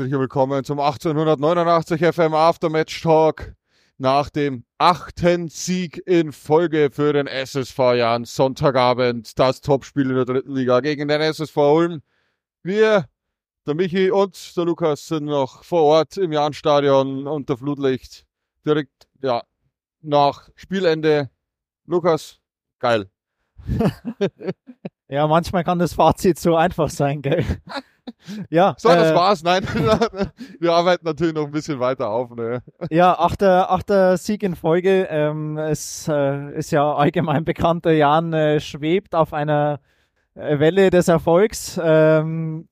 herzlich willkommen zum 1889 FM Aftermatch Talk. Nach dem achten Sieg in Folge für den SSV Jan Sonntagabend, das Topspiel in der dritten Liga gegen den SSV Ulm. Wir, der Michi und der Lukas sind noch vor Ort im Jahnstadion unter Flutlicht. Direkt, ja, nach Spielende. Lukas, geil. ja, manchmal kann das Fazit so einfach sein, gell? Ja. So, das äh, war's. Nein, wir arbeiten natürlich noch ein bisschen weiter auf. Ne? Ja, achter, achter Sieg in Folge. Ähm, es äh, ist ja allgemein bekannt, der Jan äh, schwebt auf einer äh, Welle des Erfolgs. Ähm,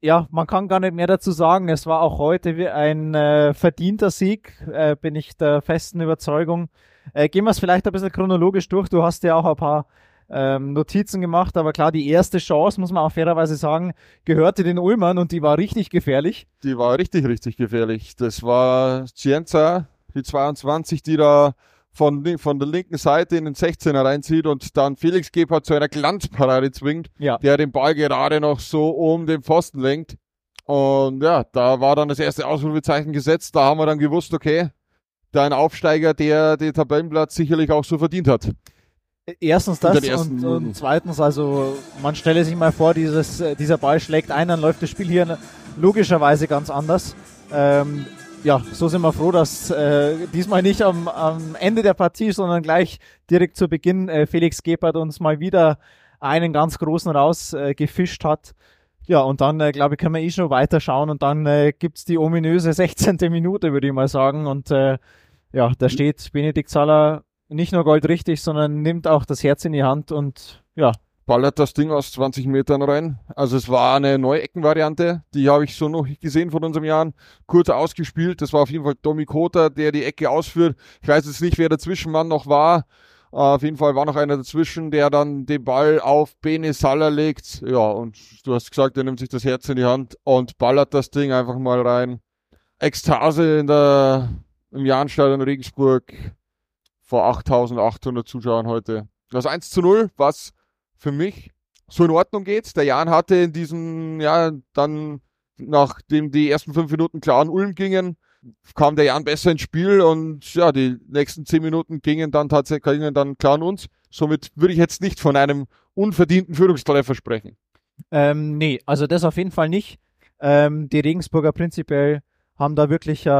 ja, man kann gar nicht mehr dazu sagen. Es war auch heute ein äh, verdienter Sieg, äh, bin ich der festen Überzeugung. gehen wir es vielleicht ein bisschen chronologisch durch. Du hast ja auch ein paar ähm, Notizen gemacht, aber klar, die erste Chance, muss man auch fairerweise sagen, gehörte den Ulmern und die war richtig gefährlich. Die war richtig, richtig gefährlich. Das war Cienza, die 22, die da von, von der linken Seite in den 16er reinzieht und dann Felix Gebhardt zu einer Glanzparade zwingt, ja. der den Ball gerade noch so um den Pfosten lenkt. Und ja, da war dann das erste Ausrufezeichen gesetzt. Da haben wir dann gewusst, okay, da ein Aufsteiger, der den Tabellenplatz sicherlich auch so verdient hat. Erstens das und, und, zweitens, also man stelle sich mal vor, dieses, äh, dieser Ball schlägt ein, dann läuft das Spiel hier logischerweise ganz anders. Ähm, ja, so sind wir froh, dass äh, diesmal nicht am, am Ende der Partie, sondern gleich direkt zu Beginn äh, Felix Gebhardt uns mal wieder einen ganz großen rausgefischt äh, hat. Ja, und dann, äh, glaube ich, können wir eh schon weiterschauen und dann äh, gibt's die ominöse 16. Minute, würde ich mal sagen. Und äh, ja, da steht Benedikt Saller nicht nur goldrichtig, sondern nimmt auch das Herz in die Hand und ja. Ballert das Ding aus 20 Metern rein. Also es war eine neue Eckenvariante, die habe ich so noch gesehen von unserem Jahren. Kurz ausgespielt. Das war auf jeden Fall Domi Kota, der die Ecke ausführt. Ich weiß jetzt nicht, wer der Zwischenmann noch war. Uh, auf jeden Fall war noch einer dazwischen, der dann den Ball auf Bene Saller legt. Ja, und du hast gesagt, er nimmt sich das Herz in die Hand und ballert das Ding einfach mal rein. Ekstase in der, im Jahnstadion Regensburg vor 8800 Zuschauern heute. Das 1 zu 0, was für mich so in Ordnung geht. Der Jan hatte in diesem, ja, dann, nachdem die ersten fünf Minuten klar an Ulm gingen, kam der Jan besser ins Spiel und ja, die nächsten zehn Minuten gingen dann tatsächlich gingen dann klar an uns. Somit würde ich jetzt nicht von einem unverdienten Führungstreffer sprechen. Ähm, nee, also das auf jeden Fall nicht. Ähm, die Regensburger prinzipiell haben da wirklich äh,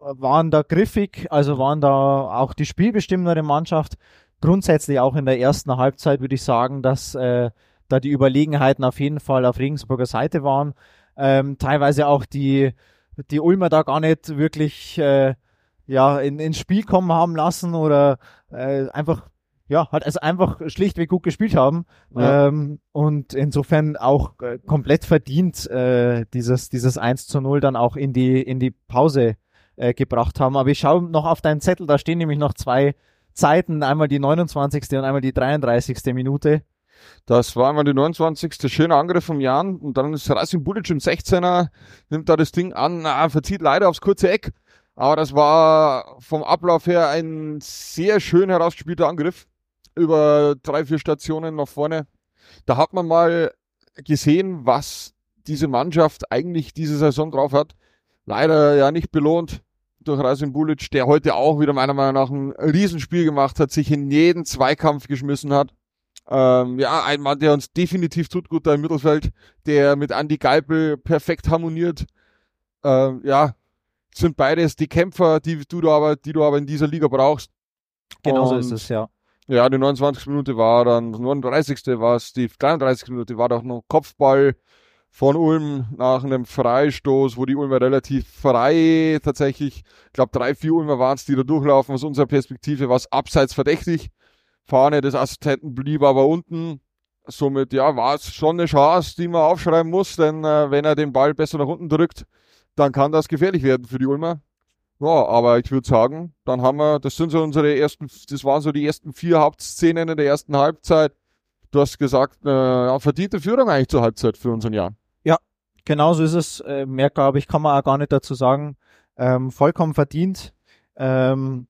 waren da griffig, also waren da auch die spielbestimmendere Mannschaft. Grundsätzlich auch in der ersten Halbzeit würde ich sagen, dass äh, da die Überlegenheiten auf jeden Fall auf Regensburger Seite waren. Ähm, teilweise auch die, die Ulmer da gar nicht wirklich äh, ja, in, ins Spiel kommen haben lassen oder äh, einfach ja, halt also einfach schlichtweg gut gespielt haben ja. ähm, und insofern auch äh, komplett verdient äh, dieses dieses 1 zu 0 dann auch in die in die Pause äh, gebracht haben. Aber ich schaue noch auf deinen Zettel, da stehen nämlich noch zwei Zeiten, einmal die 29. und einmal die 33. Minute. Das war einmal die 29. Schöner Angriff vom Jan und dann ist Racing Bulic im 16er, nimmt da das Ding an, na, verzieht leider aufs kurze Eck. Aber das war vom Ablauf her ein sehr schön herausgespielter Angriff über drei, vier Stationen nach vorne. Da hat man mal gesehen, was diese Mannschaft eigentlich diese Saison drauf hat. Leider ja nicht belohnt durch Rasim Bulic, der heute auch wieder meiner Meinung nach ein Riesenspiel gemacht hat, sich in jeden Zweikampf geschmissen hat. Ähm, ja, ein Mann, der uns definitiv tut gut da im Mittelfeld, der mit Andy Geipel perfekt harmoniert. Ähm, ja, sind beides die Kämpfer, die du aber, die du aber in dieser Liga brauchst. Genauso ist es, ja. Ja, die 29. Minute war dann, 39. war es, die 33. Minute war doch noch Kopfball von Ulm nach einem Freistoß, wo die Ulmer relativ frei tatsächlich, ich glaube drei, vier Ulmer waren es, die da durchlaufen. Aus unserer Perspektive war es abseits verdächtig. Fahne des Assistenten blieb aber unten. Somit, ja, war es schon eine Chance, die man aufschreiben muss, denn äh, wenn er den Ball besser nach unten drückt, dann kann das gefährlich werden für die Ulmer. Ja, aber ich würde sagen, dann haben wir, das sind so unsere ersten, das waren so die ersten vier Hauptszenen in der ersten Halbzeit. Du hast gesagt, äh, verdiente Führung eigentlich zur Halbzeit für unseren Jahr. Genauso ist es. Äh, mehr, glaube ich, kann man auch gar nicht dazu sagen. Ähm, vollkommen verdient. Ähm,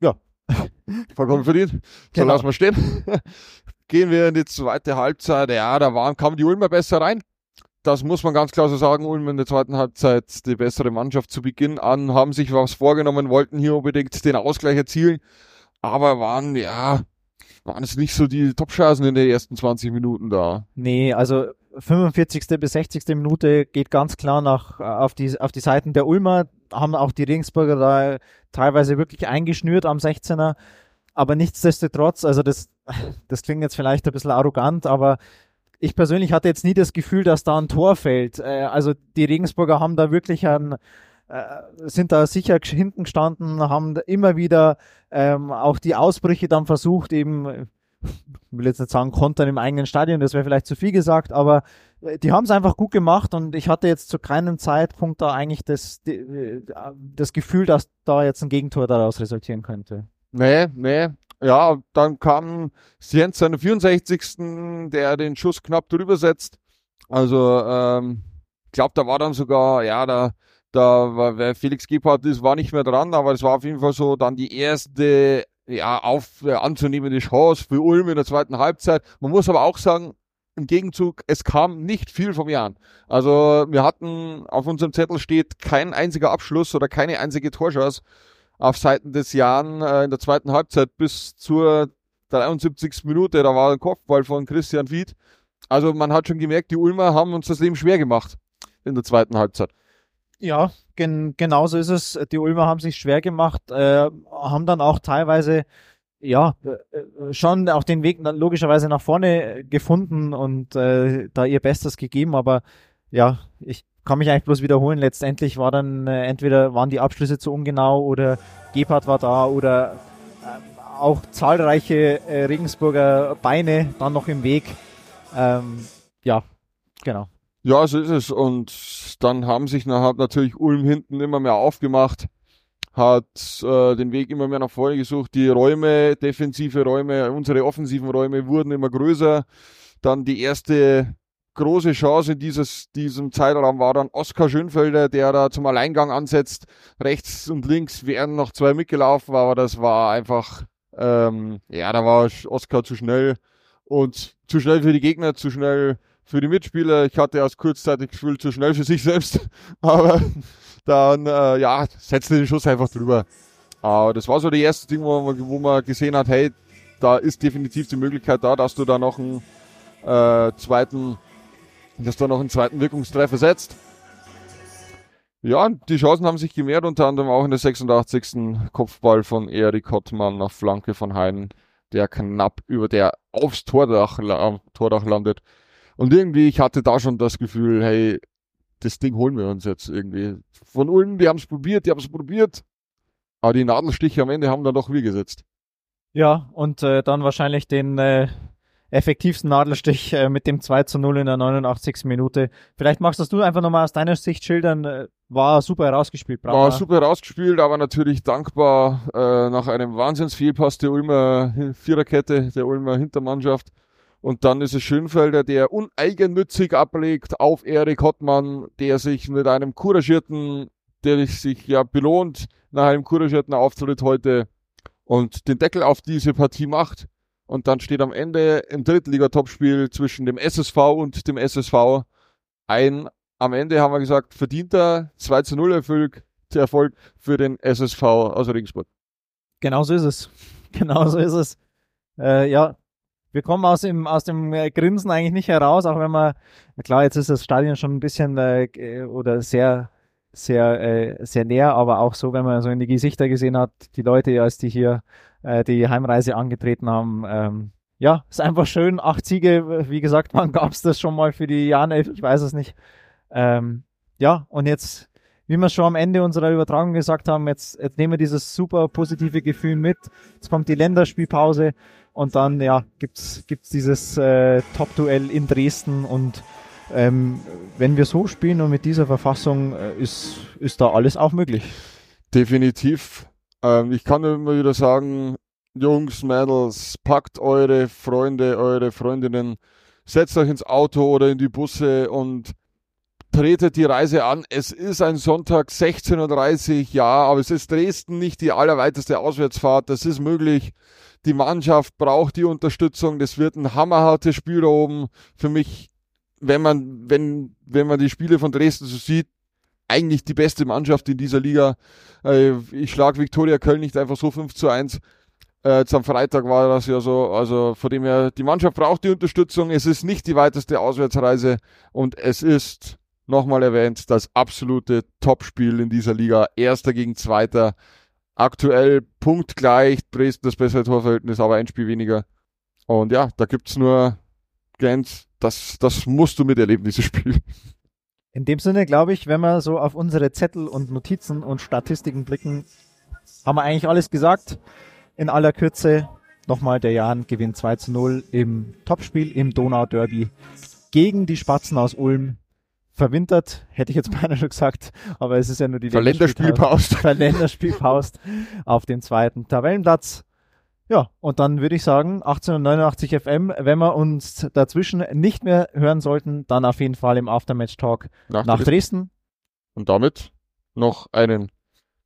ja. Vollkommen verdient. So genau. lassen wir stehen. Gehen wir in die zweite Halbzeit. Ja, da waren, kamen die Ulmer besser rein. das muss man ganz klar so sagen, Ulm in der zweiten Halbzeit die bessere Mannschaft zu Beginn an, haben sich was vorgenommen, wollten hier unbedingt den Ausgleich erzielen, aber waren, ja, waren es nicht so die Top-Chancen in den ersten 20 Minuten da. Nee, also 45. bis 60. Minute geht ganz klar nach, auf die, auf die Seiten der Ulmer, haben auch die Regensburger da teilweise wirklich eingeschnürt am 16er, aber nichtsdestotrotz, also das, das klingt jetzt vielleicht ein bisschen arrogant, aber ich persönlich hatte jetzt nie das Gefühl, dass da ein Tor fällt. Äh, also die Regensburger haben da wirklich ein, äh, sind da sicher hinten gestanden, haben immer wieder ähm, auch die Ausbrüche dann versucht, eben, will jetzt nicht sagen, kontern im eigenen Stadion, das wäre vielleicht zu viel gesagt, aber äh, die haben es einfach gut gemacht und ich hatte jetzt zu keinem Zeitpunkt da eigentlich das, das Gefühl, dass da jetzt ein Gegentor daraus resultieren könnte. Nee, nee, ja, dann kam Sienz seine 64. der den Schuss knapp drüber setzt. Also, ähm, ich glaube, da war dann sogar, ja, da, da war, wer Felix Gebhardt ist, war nicht mehr dran, aber es war auf jeden Fall so dann die erste, ja, auf, äh, anzunehmende Chance für Ulm in der zweiten Halbzeit. Man muss aber auch sagen, im Gegenzug, es kam nicht viel vom Jahr. Also, wir hatten, auf unserem Zettel steht kein einziger Abschluss oder keine einzige Torschance auf Seiten des Jahren äh, in der zweiten Halbzeit bis zur 73. Minute. Da war ein Kopfball von Christian Fied. Also man hat schon gemerkt, die Ulmer haben uns das Leben schwer gemacht in der zweiten Halbzeit. Ja, gen genauso ist es. Die Ulmer haben sich schwer gemacht, äh, haben dann auch teilweise ja äh, schon auch den Weg logischerweise nach vorne gefunden und äh, da ihr Bestes gegeben. Aber ja, ich kann mich eigentlich bloß wiederholen. Letztendlich war dann äh, entweder waren die Abschlüsse zu ungenau oder Gebhardt war da oder äh, auch zahlreiche äh, Regensburger Beine dann noch im Weg. Ähm, ja, genau. Ja, so ist es. Und dann haben sich hat natürlich Ulm hinten immer mehr aufgemacht, hat äh, den Weg immer mehr nach vorne gesucht. Die Räume, defensive Räume, unsere offensiven Räume wurden immer größer. Dann die erste große Chance in dieses, diesem Zeitraum war dann Oskar Schönfelder, der da zum Alleingang ansetzt. Rechts und links wären noch zwei mitgelaufen, aber das war einfach, ähm, ja, da war Oskar zu schnell und zu schnell für die Gegner, zu schnell für die Mitspieler. Ich hatte aus kurzzeitig Gefühl zu schnell für sich selbst, aber dann, äh, ja, setzte den Schuss einfach drüber. Aber das war so das erste Ding, wo man, wo man gesehen hat, hey, da ist definitiv die Möglichkeit da, dass du da noch einen äh, zweiten dass da noch einen zweiten Wirkungstreffer setzt. Ja, die Chancen haben sich gemehrt, unter anderem auch in der 86. Kopfball von Erik Hottmann nach Flanke von Heiden, der knapp über der aufs Tordach, Tordach landet. Und irgendwie, ich hatte da schon das Gefühl, hey, das Ding holen wir uns jetzt irgendwie. Von Ulm, die haben es probiert, die haben es probiert, aber die Nadelstiche am Ende haben dann doch wir gesetzt. Ja, und äh, dann wahrscheinlich den äh, effektivsten Nadelstich äh, mit dem 2 zu 0 in der 89. Minute. Vielleicht magst das du einfach nochmal aus deiner Sicht schildern. Äh, war super herausgespielt. War super herausgespielt, aber natürlich dankbar äh, nach einem Wahnsinnsfehlpass der Ulmer Viererkette, der Ulmer Hintermannschaft. Und dann ist es Schönfelder, der uneigennützig ablegt auf Erik Hottmann, der sich mit einem couragierten, der sich ja belohnt nach einem couragierten Auftritt heute und den Deckel auf diese Partie macht. Und dann steht am Ende im Drittliga-Topspiel zwischen dem SSV und dem SSV ein, am Ende haben wir gesagt, verdienter 2 zu 0 Erfolg, Erfolg für den SSV aus Regensburg. Genau so ist es. Genau so ist es. Äh, ja, wir kommen aus dem, aus dem äh, Grinsen eigentlich nicht heraus, auch wenn man, klar, jetzt ist das Stadion schon ein bisschen äh, oder sehr, sehr, äh, sehr näher, aber auch so, wenn man so in die Gesichter gesehen hat, die Leute, als die hier äh, die Heimreise angetreten haben. Ähm, ja, ist einfach schön. Acht Siege, wie gesagt, wann gab es das schon mal für die Janelf? Ich weiß es nicht. Ähm, ja, und jetzt, wie wir schon am Ende unserer Übertragung gesagt haben, jetzt, jetzt nehmen wir dieses super positive Gefühl mit. Jetzt kommt die Länderspielpause und dann ja gibt's gibt's dieses äh, Top-Duell in Dresden und ähm, wenn wir so spielen und mit dieser Verfassung äh, ist ist da alles auch möglich. Definitiv. Ähm, ich kann immer wieder sagen, Jungs, Mädels, packt eure Freunde, eure Freundinnen, setzt euch ins Auto oder in die Busse und tretet die Reise an. Es ist ein Sonntag 16.30 Uhr, ja, aber es ist Dresden nicht die allerweiteste Auswärtsfahrt. Das ist möglich. Die Mannschaft braucht die Unterstützung. Das wird ein hammerhartes Spiel da oben. Für mich wenn man, wenn, wenn man die Spiele von Dresden so sieht, eigentlich die beste Mannschaft in dieser Liga. Äh, ich schlage Viktoria Köln nicht einfach so 5 zu 1. Äh, jetzt am Freitag war das ja so, also von dem her, die Mannschaft braucht die Unterstützung. Es ist nicht die weiteste Auswärtsreise und es ist, nochmal erwähnt, das absolute Topspiel in dieser Liga. Erster gegen Zweiter. Aktuell punktgleich, Dresden das bessere Torverhältnis, aber ein Spiel weniger. Und ja, da gibt's nur Grenz, das, das musst du miterleben, dieses Spiel. In dem Sinne glaube ich, wenn wir so auf unsere Zettel und Notizen und Statistiken blicken, haben wir eigentlich alles gesagt. In aller Kürze nochmal der Jan gewinnt 2 zu 0 im Topspiel im Donau-Derby gegen die Spatzen aus Ulm. Verwintert, hätte ich jetzt beinahe schon gesagt, aber es ist ja nur die Länderspielpause. Länderspielpause auf dem zweiten Tabellenplatz. Ja, und dann würde ich sagen, 1889 FM, wenn wir uns dazwischen nicht mehr hören sollten, dann auf jeden Fall im Aftermatch-Talk nach, nach Dresden. Und damit noch einen,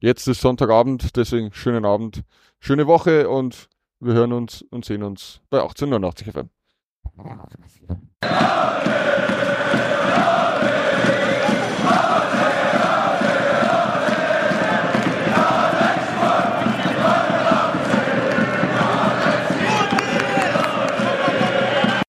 jetzt ist Sonntagabend, deswegen schönen Abend, schöne Woche und wir hören uns und sehen uns bei 1889 FM.